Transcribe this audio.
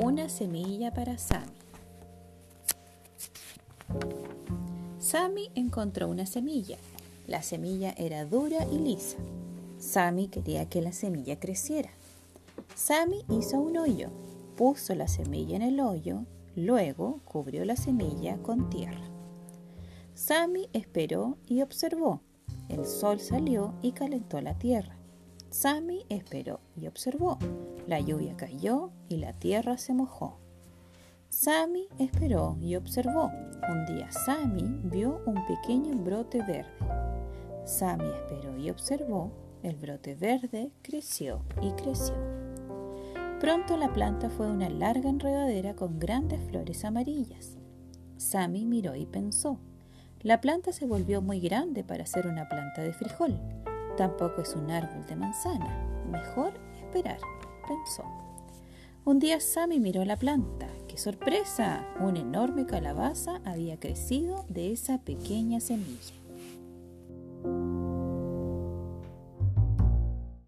Una semilla para Sammy. Sammy encontró una semilla. La semilla era dura y lisa. Sammy quería que la semilla creciera. Sammy hizo un hoyo, puso la semilla en el hoyo, luego cubrió la semilla con tierra. Sammy esperó y observó. El sol salió y calentó la tierra. Sammy esperó y observó. La lluvia cayó y la tierra se mojó. Sammy esperó y observó. Un día Sammy vio un pequeño brote verde. Sammy esperó y observó. El brote verde creció y creció. Pronto la planta fue una larga enredadera con grandes flores amarillas. Sammy miró y pensó. La planta se volvió muy grande para ser una planta de frijol. Tampoco es un árbol de manzana. Mejor esperar, pensó. Un día Sammy miró la planta. ¡Qué sorpresa! Una enorme calabaza había crecido de esa pequeña semilla.